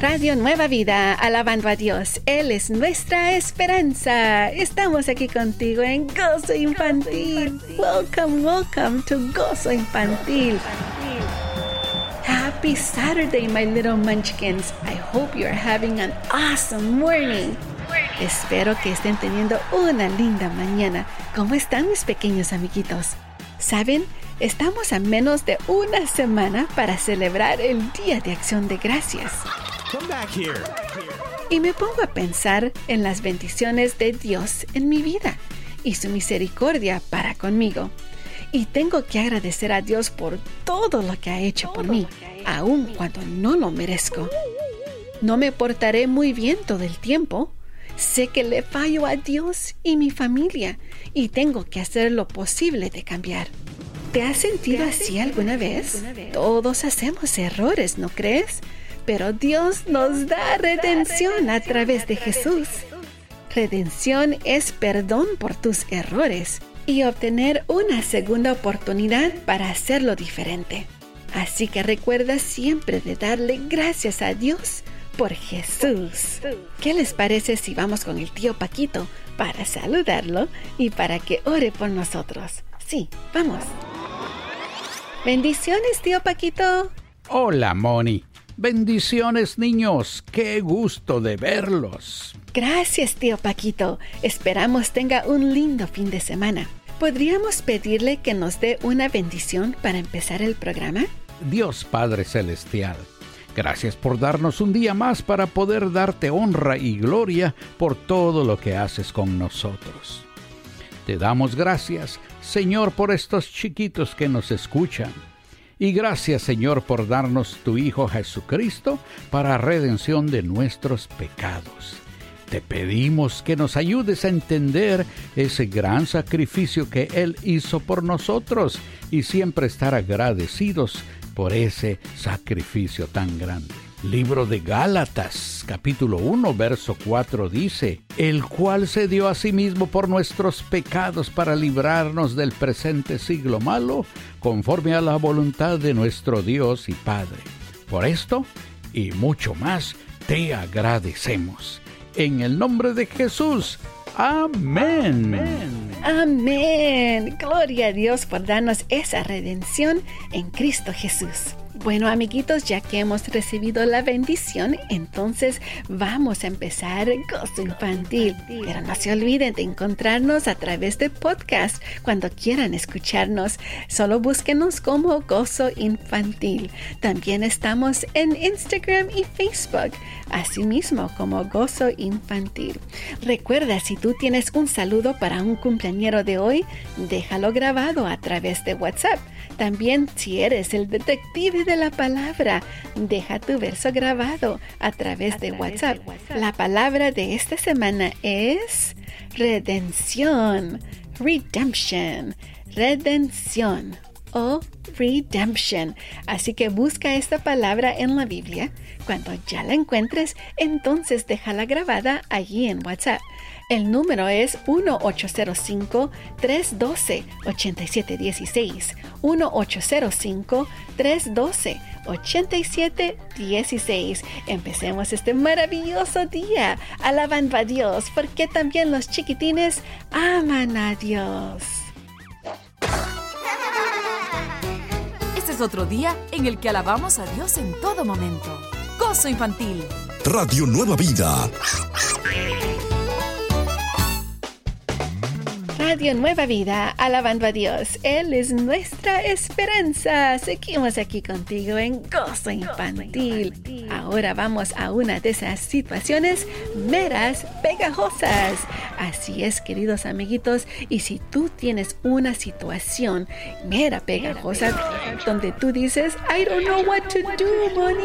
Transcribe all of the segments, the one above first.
Radio Nueva Vida, alabando a Dios. Él es nuestra esperanza. Estamos aquí contigo en Gozo Infantil. Welcome, welcome to Gozo Infantil. Happy Saturday, my little munchkins. I hope you're having an awesome morning. Espero que estén teniendo una linda mañana. ¿Cómo están mis pequeños amiguitos? ¿Saben? Estamos a menos de una semana para celebrar el Día de Acción de Gracias. Y me pongo a pensar en las bendiciones de Dios en mi vida y su misericordia para conmigo. Y tengo que agradecer a Dios por todo lo que ha hecho por mí, aun cuando no lo merezco. No me portaré muy bien todo el tiempo. Sé que le fallo a Dios y mi familia y tengo que hacer lo posible de cambiar. ¿Te has sentido así alguna vez? Todos hacemos errores, ¿no crees? Pero Dios nos da redención a través de Jesús. Redención es perdón por tus errores y obtener una segunda oportunidad para hacerlo diferente. Así que recuerda siempre de darle gracias a Dios por Jesús. ¿Qué les parece si vamos con el tío Paquito para saludarlo y para que ore por nosotros? Sí, vamos. Bendiciones, tío Paquito. Hola, Moni. Bendiciones niños, qué gusto de verlos. Gracias, tío Paquito. Esperamos tenga un lindo fin de semana. ¿Podríamos pedirle que nos dé una bendición para empezar el programa? Dios Padre Celestial, gracias por darnos un día más para poder darte honra y gloria por todo lo que haces con nosotros. Te damos gracias, Señor, por estos chiquitos que nos escuchan y gracias Señor por darnos tu Hijo Jesucristo para redención de nuestros pecados. Te pedimos que nos ayudes a entender ese gran sacrificio que Él hizo por nosotros y siempre estar agradecidos por ese sacrificio tan grande. Libro de Gálatas, capítulo 1, verso 4 dice, el cual se dio a sí mismo por nuestros pecados para librarnos del presente siglo malo, conforme a la voluntad de nuestro Dios y Padre. Por esto y mucho más te agradecemos. En el nombre de Jesús. Amén. Amén. Gloria a Dios por darnos esa redención en Cristo Jesús. Bueno, amiguitos, ya que hemos recibido la bendición, entonces vamos a empezar Gozo Infantil. Pero no se olviden de encontrarnos a través de podcast cuando quieran escucharnos. Solo búsquenos como Gozo Infantil. También estamos en Instagram y Facebook, asimismo como Gozo Infantil. Recuerda, si tú tienes un saludo para un cumpleañero de hoy, déjalo grabado a través de WhatsApp. También si eres el detective de la palabra, deja tu verso grabado a través, de, WhatsApp. La palabra de esta semana es redención, redemption, redención o redemption. Así que busca esta palabra en la Biblia. Cuando ya la encuentres, entonces déjala grabada allí en WhatsApp. El número es 1-805-312-8716. 1-805-312-8716. Empecemos este maravilloso día alabando a Dios, porque también los chiquitines aman a Dios. Este es otro día en el que alabamos a Dios en todo momento. Gozo infantil. Radio Nueva Vida. Radio Nueva Vida, alabando a Dios. Él es nuestra esperanza. Seguimos aquí contigo en Gozo Infantil. Ahora vamos a una de esas situaciones meras pegajosas. Así es, queridos amiguitos, y si tú tienes una situación mera pegajosa donde tú dices, I don't know what to do, Bonnie.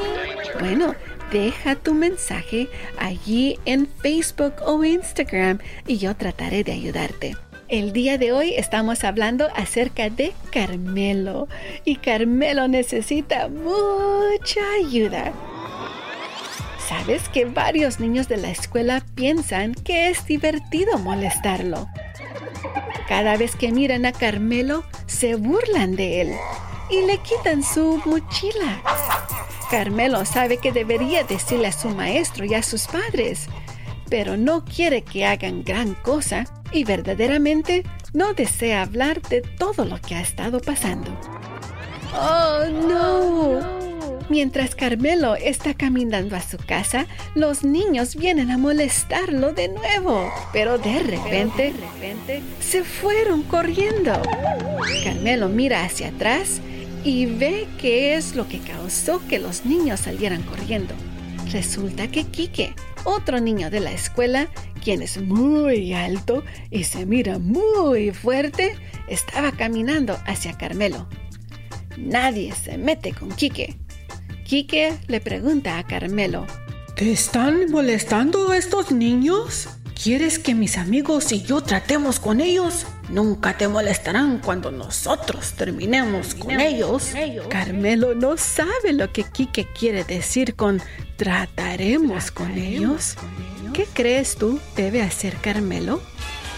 Bueno, deja tu mensaje allí en Facebook o Instagram y yo trataré de ayudarte. El día de hoy estamos hablando acerca de Carmelo y Carmelo necesita mucha ayuda. ¿Sabes que varios niños de la escuela piensan que es divertido molestarlo? Cada vez que miran a Carmelo, se burlan de él y le quitan su mochila. Carmelo sabe que debería decirle a su maestro y a sus padres, pero no quiere que hagan gran cosa y verdaderamente no desea hablar de todo lo que ha estado pasando. ¡Oh, no! Mientras Carmelo está caminando a su casa, los niños vienen a molestarlo de nuevo, pero de repente, de repente se fueron corriendo. Carmelo mira hacia atrás y ve qué es lo que causó que los niños salieran corriendo. Resulta que Quique, otro niño de la escuela, quien es muy alto y se mira muy fuerte, estaba caminando hacia Carmelo. Nadie se mete con Quique. Quique le pregunta a Carmelo. ¿Te están molestando estos niños? ¿Quieres que mis amigos y yo tratemos con ellos? Nunca te molestarán cuando nosotros terminemos con ellos. Carmelo no sabe lo que Quique quiere decir con trataremos con ellos. ¿Qué crees tú debe hacer Carmelo?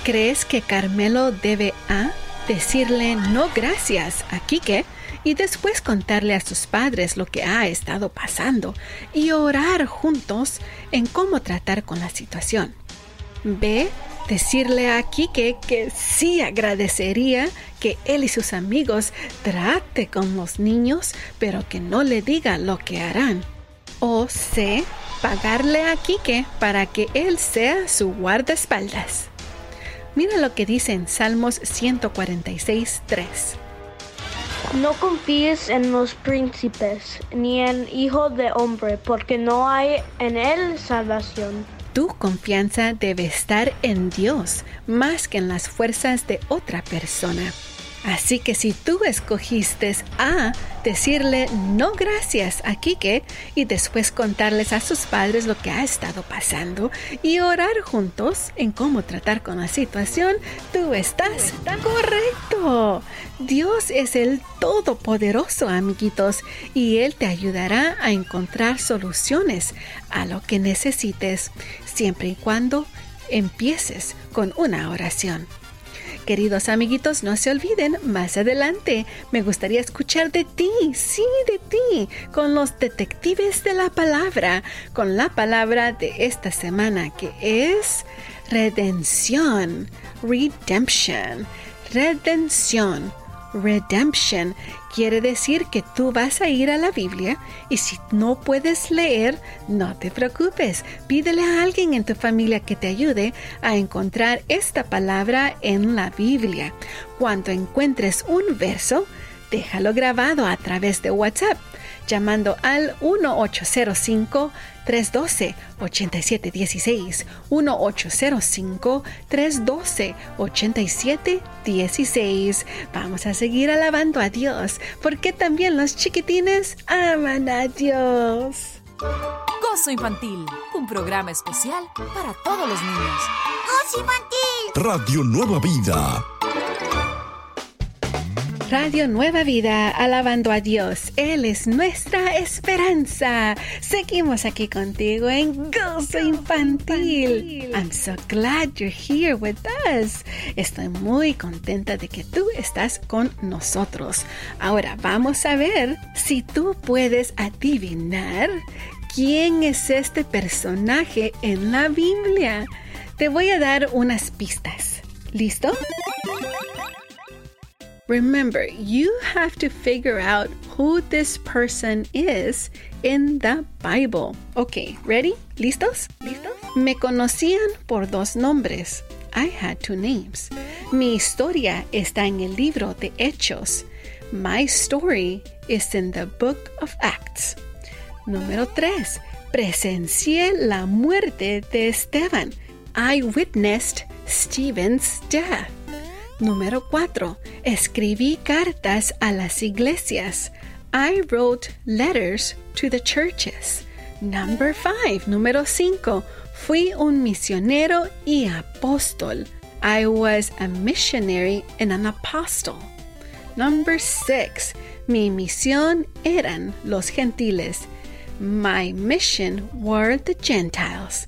¿Crees que Carmelo debe A decirle no gracias a Quique y después contarle a sus padres lo que ha estado pasando y orar juntos en cómo tratar con la situación? B decirle a Kike que sí agradecería que él y sus amigos trate con los niños, pero que no le diga lo que harán. O C, pagarle a Kike para que él sea su guardaespaldas. Mira lo que dice en Salmos 146, 3. No confíes en los príncipes, ni en hijo de hombre, porque no hay en él salvación. Tu confianza debe estar en Dios más que en las fuerzas de otra persona. Así que si tú escogiste a decirle no gracias a Kike y después contarles a sus padres lo que ha estado pasando y orar juntos en cómo tratar con la situación, tú estás correcto. Dios es el Todopoderoso, amiguitos, y Él te ayudará a encontrar soluciones a lo que necesites, siempre y cuando empieces con una oración. Queridos amiguitos, no se olviden, más adelante me gustaría escuchar de ti, sí, de ti, con los detectives de la palabra, con la palabra de esta semana que es redención, redemption, redención redemption quiere decir que tú vas a ir a la Biblia y si no puedes leer, no te preocupes. Pídele a alguien en tu familia que te ayude a encontrar esta palabra en la Biblia. Cuando encuentres un verso, déjalo grabado a través de WhatsApp llamando al 1805-312-8716. 1805-312-8716. Vamos a seguir alabando a Dios, porque también los chiquitines aman a Dios. Gozo Infantil, un programa especial para todos los niños. Gozo Infantil. Radio Nueva Vida. Radio Nueva Vida, alabando a Dios. Él es nuestra esperanza. Seguimos aquí contigo en Gozo Infantil. I'm so glad you're here with us. Estoy muy contenta de que tú estás con nosotros. Ahora vamos a ver si tú puedes adivinar quién es este personaje en la Biblia. Te voy a dar unas pistas. ¿Listo? Remember, you have to figure out who this person is in the Bible. Ok, ready? ¿Listos? ¿Listos? Me conocían por dos nombres. I had two names. Mi historia está en el libro de Hechos. My story is in the book of Acts. Número 3. Presencié la muerte de Esteban. I witnessed Stephen's death. Número 4. Escribí cartas a las iglesias. I wrote letters to the churches. Number 5. Número 5. Fui un misionero y apóstol. I was a missionary and an apostle. Number six, mi misión eran los gentiles. My mission were the Gentiles.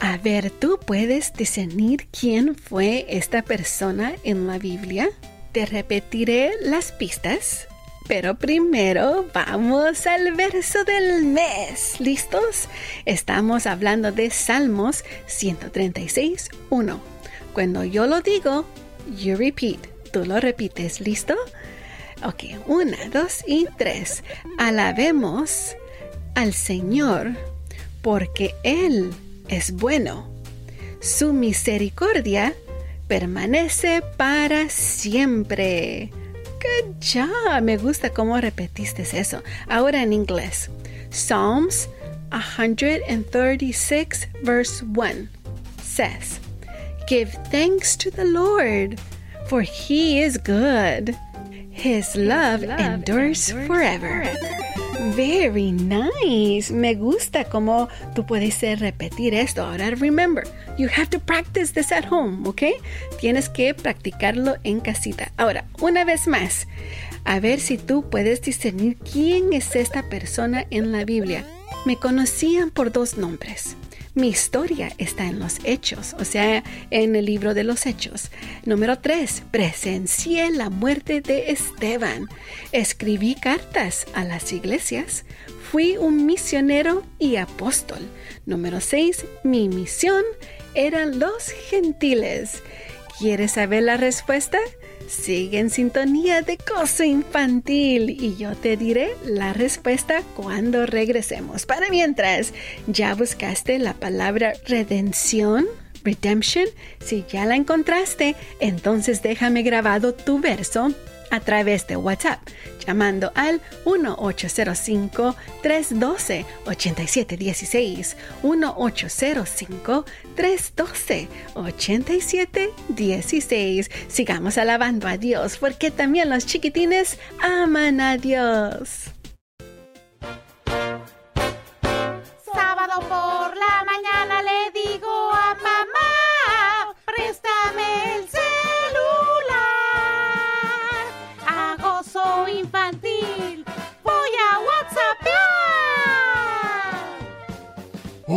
A ver, ¿tú puedes discernir quién fue esta persona en la Biblia? Te repetiré las pistas, pero primero vamos al verso del mes. ¿Listos? Estamos hablando de Salmos 136, 1. Cuando yo lo digo, you repeat. Tú lo repites, ¿listo? Ok, una, dos y tres. Alabemos al Señor porque Él es bueno. Su misericordia permanece para siempre. Good job. Me gusta cómo repetiste eso. Ahora en inglés. Psalms 136 verse 1 says, Give thanks to the Lord, for he is good. His love, endures, forever. Very nice. Me gusta cómo tú puedes repetir esto. Ahora, remember, you have to practice this at home, ¿ok? Tienes que practicarlo en casita. Ahora, una vez más, a ver si tú puedes discernir quién es esta persona en la Biblia. Me conocían por dos nombres. Mi historia está en los hechos, o sea, en el libro de los hechos. Número 3. Presencié la muerte de Esteban. Escribí cartas a las iglesias. Fui un misionero y apóstol. Número 6. Mi misión eran los gentiles. ¿Quieres saber la respuesta? Sigue en sintonía de Gozo Infantil y yo te diré la respuesta cuando regresemos. Para mientras, ¿ya buscaste la palabra redención? Redemption, si ya la encontraste, entonces déjame grabado tu verso a través de WhatsApp, llamando al 1-805-312-8716. 1-805-312-8716. Sigamos alabando a Dios, porque también los chiquitines aman a Dios.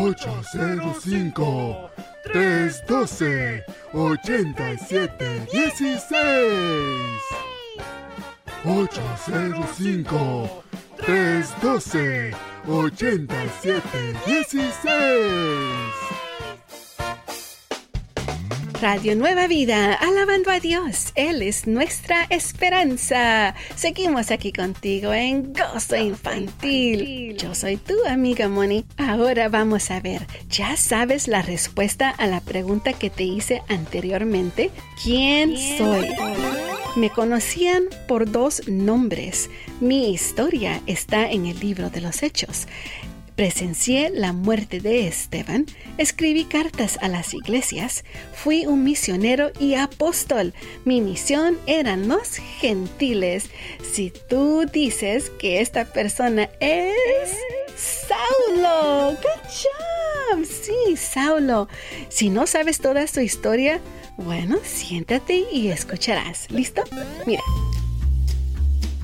805 312 8716 805 312 8716 Radio Nueva Vida, alabando a Dios. Él es nuestra esperanza. Seguimos aquí contigo en Gozo Infantil. Yo soy tu amiga Moni. Ahora vamos a ver, ¿ya sabes la respuesta a la pregunta que te hice anteriormente? ¿Quién, soy? Me conocían por dos nombres. Mi historia está en el libro de los Hechos. Presencié la muerte de Esteban, escribí cartas a las iglesias, fui un misionero y apóstol. Mi misión eran los gentiles. Si tú dices que esta persona es Saulo, good job. Sí, Saulo. Si no sabes toda su historia, bueno, siéntate y escucharás. ¿Listo? Mira.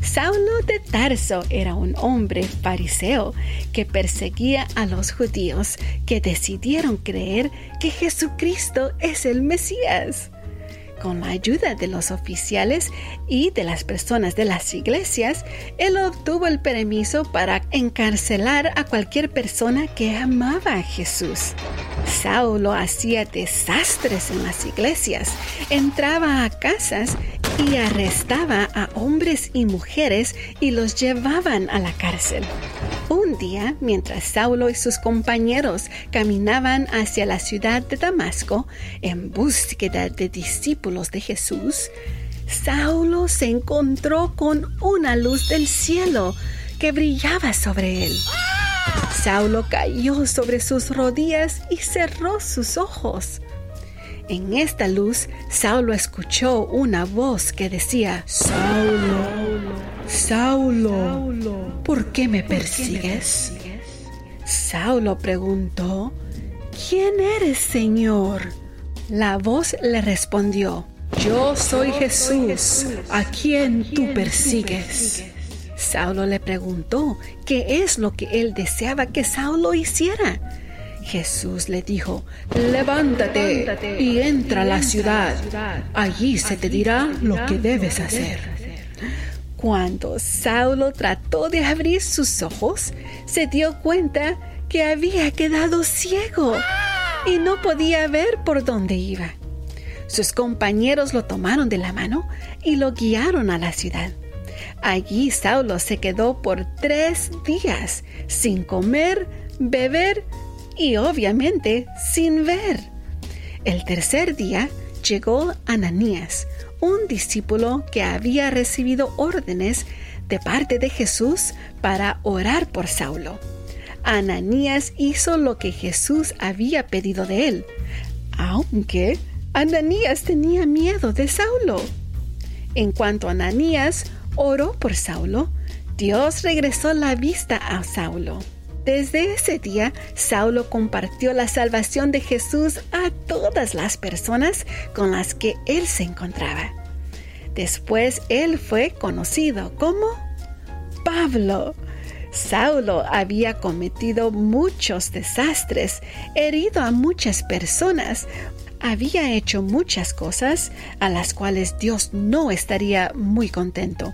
Saulo de Tarso era un hombre fariseo que perseguía a los judíos que decidieron creer que Jesucristo es el Mesías. Con la ayuda de los oficiales y de las personas de las iglesias, él obtuvo el permiso para encarcelar a cualquier persona que amaba a Jesús. Saulo hacía desastres en las iglesias, entraba a casas y arrestaba a hombres y mujeres y los llevaban a la cárcel. Un día, mientras Saulo y sus compañeros caminaban hacia la ciudad de Damasco en búsqueda de discípulos de Jesús, Saulo se encontró con una luz del cielo que brillaba sobre él. Saulo cayó sobre sus rodillas y cerró sus ojos. En esta luz, Saulo escuchó una voz que decía, Saulo, Saulo, ¿por qué me persigues? Saulo preguntó, ¿quién eres, Señor? La voz le respondió, Yo soy Jesús, a quien tú persigues. Saulo le preguntó qué es lo que él deseaba que Saulo hiciera. Jesús le dijo, levántate y entra a la ciudad. Allí se te dirá lo que debes hacer. Cuando Saulo trató de abrir sus ojos, se dio cuenta que había quedado ciego y no podía ver por dónde iba. Sus compañeros lo tomaron de la mano y lo guiaron a la ciudad. Allí Saulo se quedó por tres días sin comer, beber y obviamente sin ver. El tercer día llegó Ananías, un discípulo que había recibido órdenes de parte de Jesús para orar por Saulo. Ananías hizo lo que Jesús había pedido de él, aunque Ananías tenía miedo de Saulo. En cuanto Ananías oró por Saulo, Dios regresó la vista a Saulo. Desde ese día, Saulo compartió la salvación de Jesús a todas las personas con las que él se encontraba. Después él fue conocido como Pablo. Saulo había cometido muchos desastres, herido a muchas personas, había hecho muchas cosas a las cuales Dios no estaría muy contento.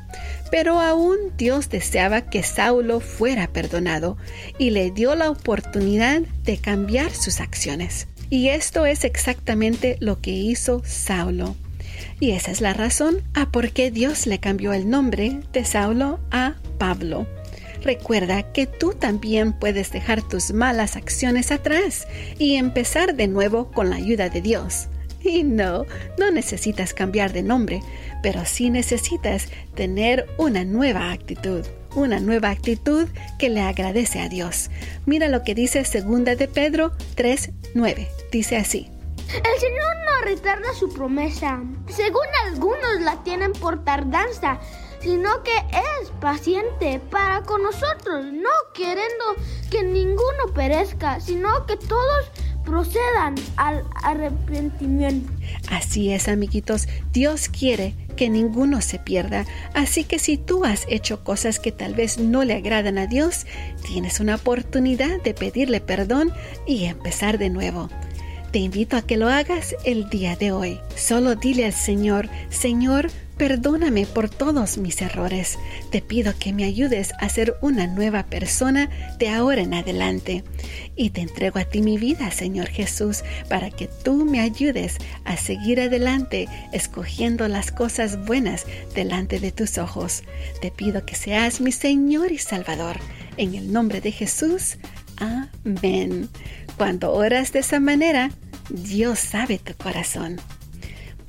Pero aún Dios deseaba que Saulo fuera perdonado y le dio la oportunidad de cambiar sus acciones. Y esto es exactamente lo que hizo Saulo. Y esa es la razón a por qué Dios le cambió el nombre de Saulo a Pablo. Recuerda que tú también puedes dejar tus malas acciones atrás y empezar de nuevo con la ayuda de Dios. Y no, no necesitas cambiar de nombre, pero sí necesitas tener una nueva actitud, una nueva actitud que le agradece a Dios. Mira lo que dice segunda de Pedro 3:9. Dice así: El Señor no retarda su promesa, según algunos la tienen por tardanza, sino que es paciente para con nosotros, no queriendo que ninguno perezca, sino que todos procedan al arrepentimiento. Así es, amiguitos, Dios quiere que ninguno se pierda, así que si tú has hecho cosas que tal vez no le agradan a Dios, tienes una oportunidad de pedirle perdón y empezar de nuevo. Te invito a que lo hagas el día de hoy. Solo dile al Señor, Señor, Perdóname por todos mis errores. Te pido que me ayudes a ser una nueva persona de ahora en adelante. Y te entrego a ti mi vida, Señor Jesús, para que tú me ayudes a seguir adelante escogiendo las cosas buenas delante de tus ojos. Te pido que seas mi Señor y Salvador. En el nombre de Jesús. Amén. Cuando oras de esa manera, Dios sabe tu corazón.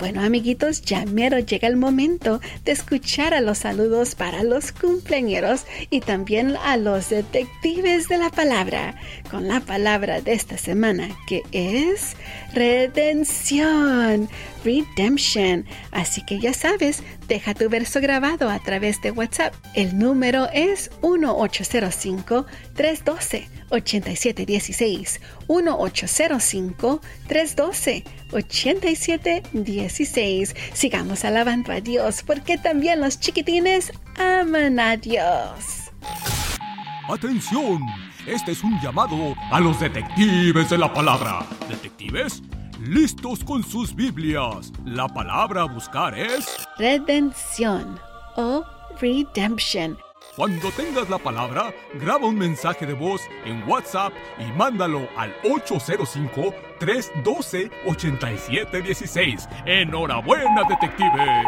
Bueno, amiguitos, ya mero llega el momento de escuchar a los saludos para los cumpleaños y también a los detectives de la palabra, con la palabra de esta semana que es redención, redemption. Así que ya sabes, deja tu verso grabado a través de WhatsApp. El número es 1805 312 8716 1805-312-8716. Sigamos alabando a Dios porque también los chiquitines aman a Dios. ¡Atención! Este es un llamado a los detectives de la palabra. ¿Detectives? Listos con sus Biblias. La palabra a buscar es... Redención o redemption cuando tengas la palabra, graba un mensaje de voz en WhatsApp y mándalo al 805-312-8716. ¡Enhorabuena, detective!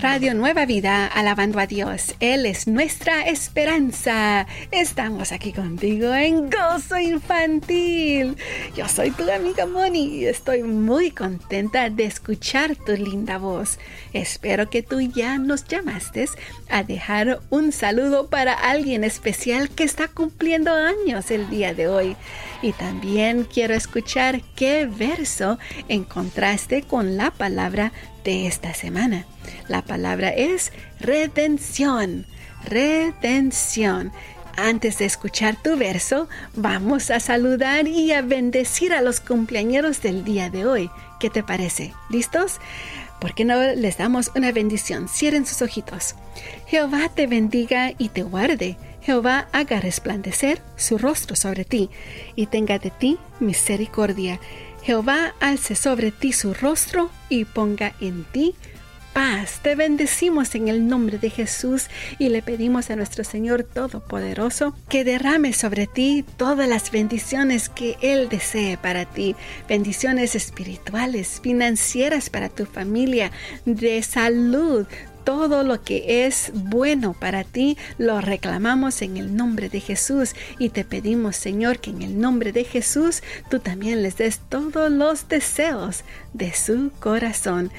Radio Nueva Vida, alabando a Dios. Él es nuestra esperanza. Estamos aquí contigo en Gozo Infantil. Yo soy tu amiga Moni y estoy muy contenta de escuchar tu linda voz. Espero que tú ya nos llamaste a dejar un saludo para alguien especial que está cumpliendo años el día de hoy. Y también quiero escuchar qué verso encontraste con la palabra de esta semana. La palabra es redención. Redención. Antes de escuchar tu verso, vamos a saludar y a bendecir a los cumpleañeros del día de hoy. ¿Qué te parece? ¿Listos? ¿Por qué no les damos una bendición? Cierren sus ojitos. Jehová te bendiga y te guarde. Jehová haga resplandecer su rostro sobre ti y tenga de ti misericordia. Jehová alce sobre ti su rostro y ponga en ti paz. Te bendecimos en el nombre de Jesús y le pedimos a nuestro Señor Todopoderoso que derrame sobre ti todas las bendiciones que Él desee para ti. Bendiciones espirituales, financieras para tu familia, de salud, todo lo que es bueno para ti lo reclamamos en el nombre de Jesús y te pedimos Señor que en el nombre de Jesús tú también les des todos los deseos de su corazón.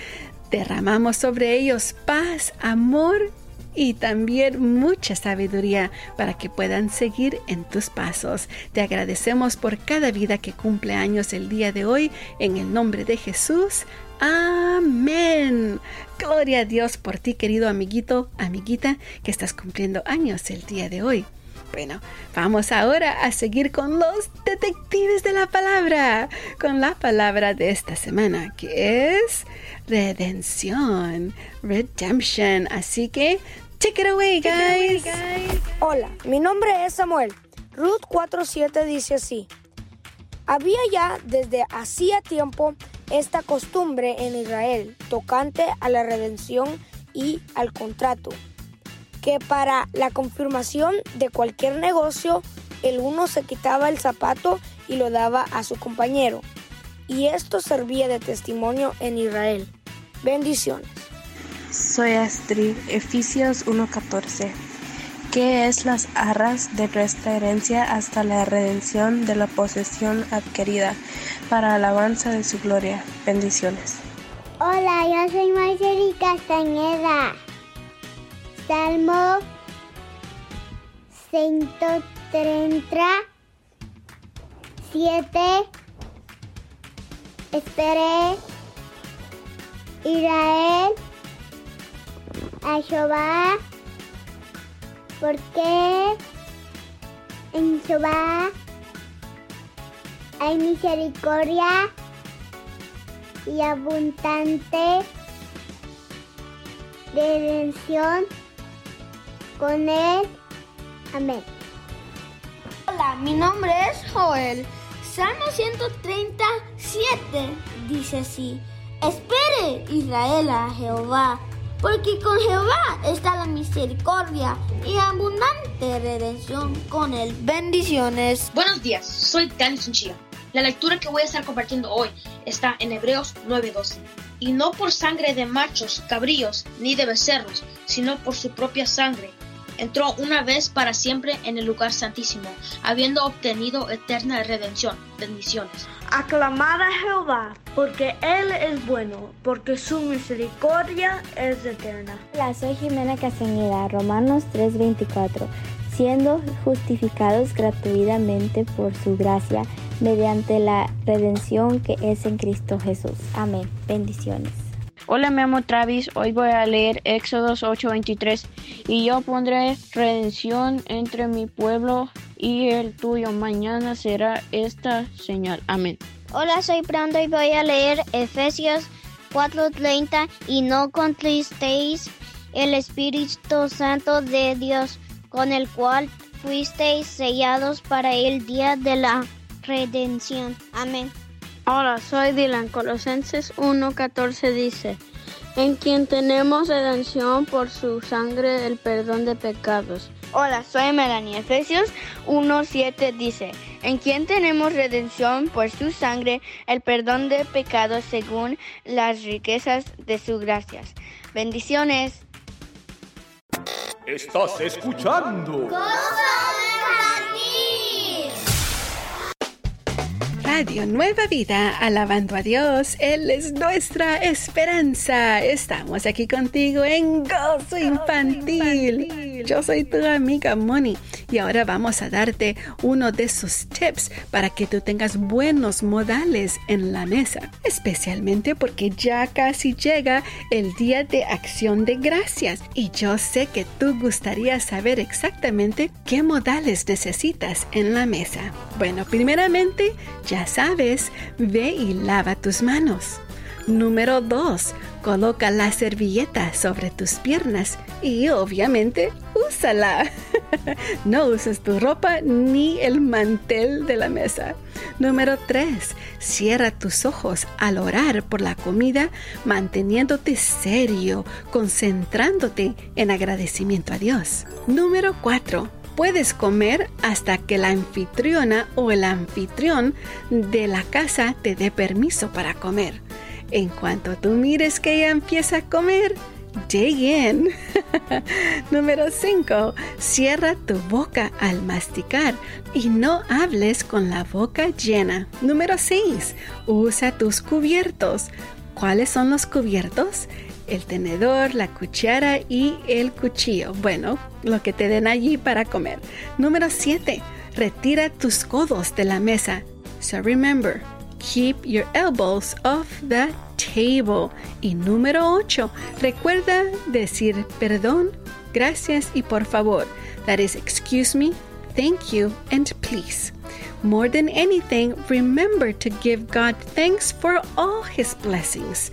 Derramamos sobre ellos paz, amor y también mucha sabiduría para que puedan seguir en tus pasos. Te agradecemos por cada vida que cumple años el día de hoy. En el nombre de Jesús. Amén. Gloria a Dios por ti, querido amiguito, amiguita, que estás cumpliendo años el día de hoy. Bueno, vamos ahora a seguir con los detectives de la palabra, con la palabra de esta semana, que es redención, redemption. Así que, take it away, guys. Hola, mi nombre es Samuel. Ruth 4.7 dice así. Había ya desde hacía tiempo esta costumbre en Israel tocante a la redención y al contrato que para la confirmación de cualquier negocio el uno se quitaba el zapato y lo daba a su compañero, y esto servía de testimonio en Israel. Bendiciones. Soy Astrid, Efesios 1:14. ¿Qué es las arras de nuestra herencia hasta la redención de la posesión adquirida para alabanza de su gloria? Bendiciones. Hola, yo soy Marceli Castañeda. Salmo 137. Esperé Israel a Jehová porque en Jehová hay misericordia y abundante redención con él. Amén. Hola, mi nombre es Joel. Salmo 137 dice así, espere Israel a Jehová, porque con Jehová está la misericordia y abundante redención con él. Bendiciones. Buenos días, soy Dani Sunchilla. La lectura que voy a estar compartiendo hoy está en Hebreos 9:12. Y no por sangre de machos, cabríos, ni de becerros, sino por su propia sangre entró una vez para siempre en el lugar santísimo, habiendo obtenido eterna redención. Bendiciones. Aclamad a Jehová, porque Él es bueno, porque su misericordia es eterna. Hola, soy Jimena Castañeda, Romanos 3:24, siendo justificados gratuitamente por su gracia, mediante la redención que es en Cristo Jesús. Amén. Bendiciones. Hola, me llamo Travis. Hoy voy a leer Éxodos 8:23. Y yo pondré redención entre mi pueblo y el tuyo. Mañana será esta señal. Amén. Hola, soy Brando y voy a leer Efesios 4:30. Y no contristéis el Espíritu Santo de Dios, con el cual fuisteis sellados para el día de la redención. Amén. Hola, soy Dylan. Colosenses 1:14 dice, en quien tenemos redención por su sangre el perdón de pecados. Hola, soy Melanie. Efesios 1:7 dice, en quien tenemos redención por su sangre el perdón de pecados según las riquezas de sus gracias. Bendiciones. Estás escuchando. Radio Nueva Vida, alabando a Dios, Él es nuestra esperanza. Estamos aquí contigo en Gozo Infantil. Yo soy tu amiga Moni y ahora vamos a darte uno de esos tips para que tú tengas buenos modales en la mesa, especialmente porque ya casi llega el día de acción de gracias y yo sé que tú gustaría saber exactamente qué modales necesitas en la mesa. Bueno, primeramente, ya sabes, ve y lava tus manos. Número 2. Coloca la servilleta sobre tus piernas y obviamente úsala. no uses tu ropa ni el mantel de la mesa. Número 3. Cierra tus ojos al orar por la comida, manteniéndote serio, concentrándote en agradecimiento a Dios. Número 4 puedes comer hasta que la anfitriona o el anfitrión de la casa te dé permiso para comer. En cuanto tú mires que ella empieza a comer, in. Número 5. Cierra tu boca al masticar y no hables con la boca llena. Número 6. Usa tus cubiertos. ¿Cuáles son los cubiertos? El tenedor, la cuchara y el cuchillo. Bueno, lo que te den allí para comer. Número 7. Retira tus codos de la mesa. So remember, keep your elbows off the table. Y número 8, recuerda decir perdón, gracias y por favor. That is excuse me, thank you, and please. More than anything, remember to give God thanks for all his blessings.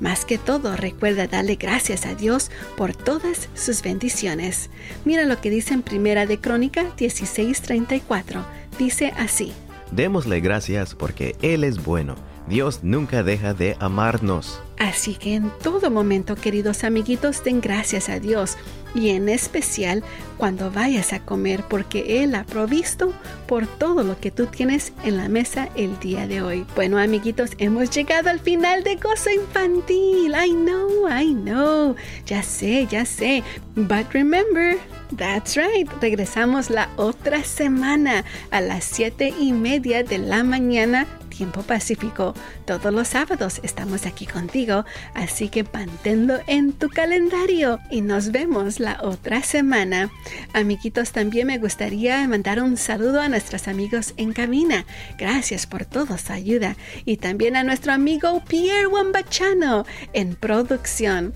Más que todo, recuerda darle gracias a Dios por todas sus bendiciones. Mira lo que dice en Primera de Crónica 16:34. Dice así: Démosle gracias porque Él es bueno. Dios nunca deja de amarnos. Así que en todo momento, queridos amiguitos, den gracias a Dios y en especial cuando vayas a comer porque Él ha provisto por todo lo que tú tienes en la mesa el día de hoy. Bueno, amiguitos, hemos llegado al final de Gozo Infantil. I know, I know. Ya sé, ya sé. But remember, That's right. Regresamos la otra semana a las siete y media de la mañana tiempo pacífico. Todos los sábados estamos aquí contigo, así que manténlo en tu calendario y nos vemos la otra semana. Amiguitos, también me gustaría mandar un saludo a nuestros amigos en cabina. Gracias por toda su ayuda y también a nuestro amigo Pierre Wambachano en producción.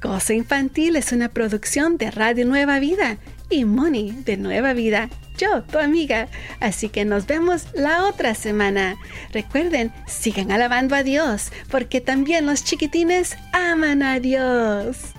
Cosa Infantil es una producción de Radio Nueva Vida y Money de Nueva Vida yo, tu amiga. Así que nos vemos la otra semana. Recuerden, sigan alabando a Dios, porque también los chiquitines aman a Dios.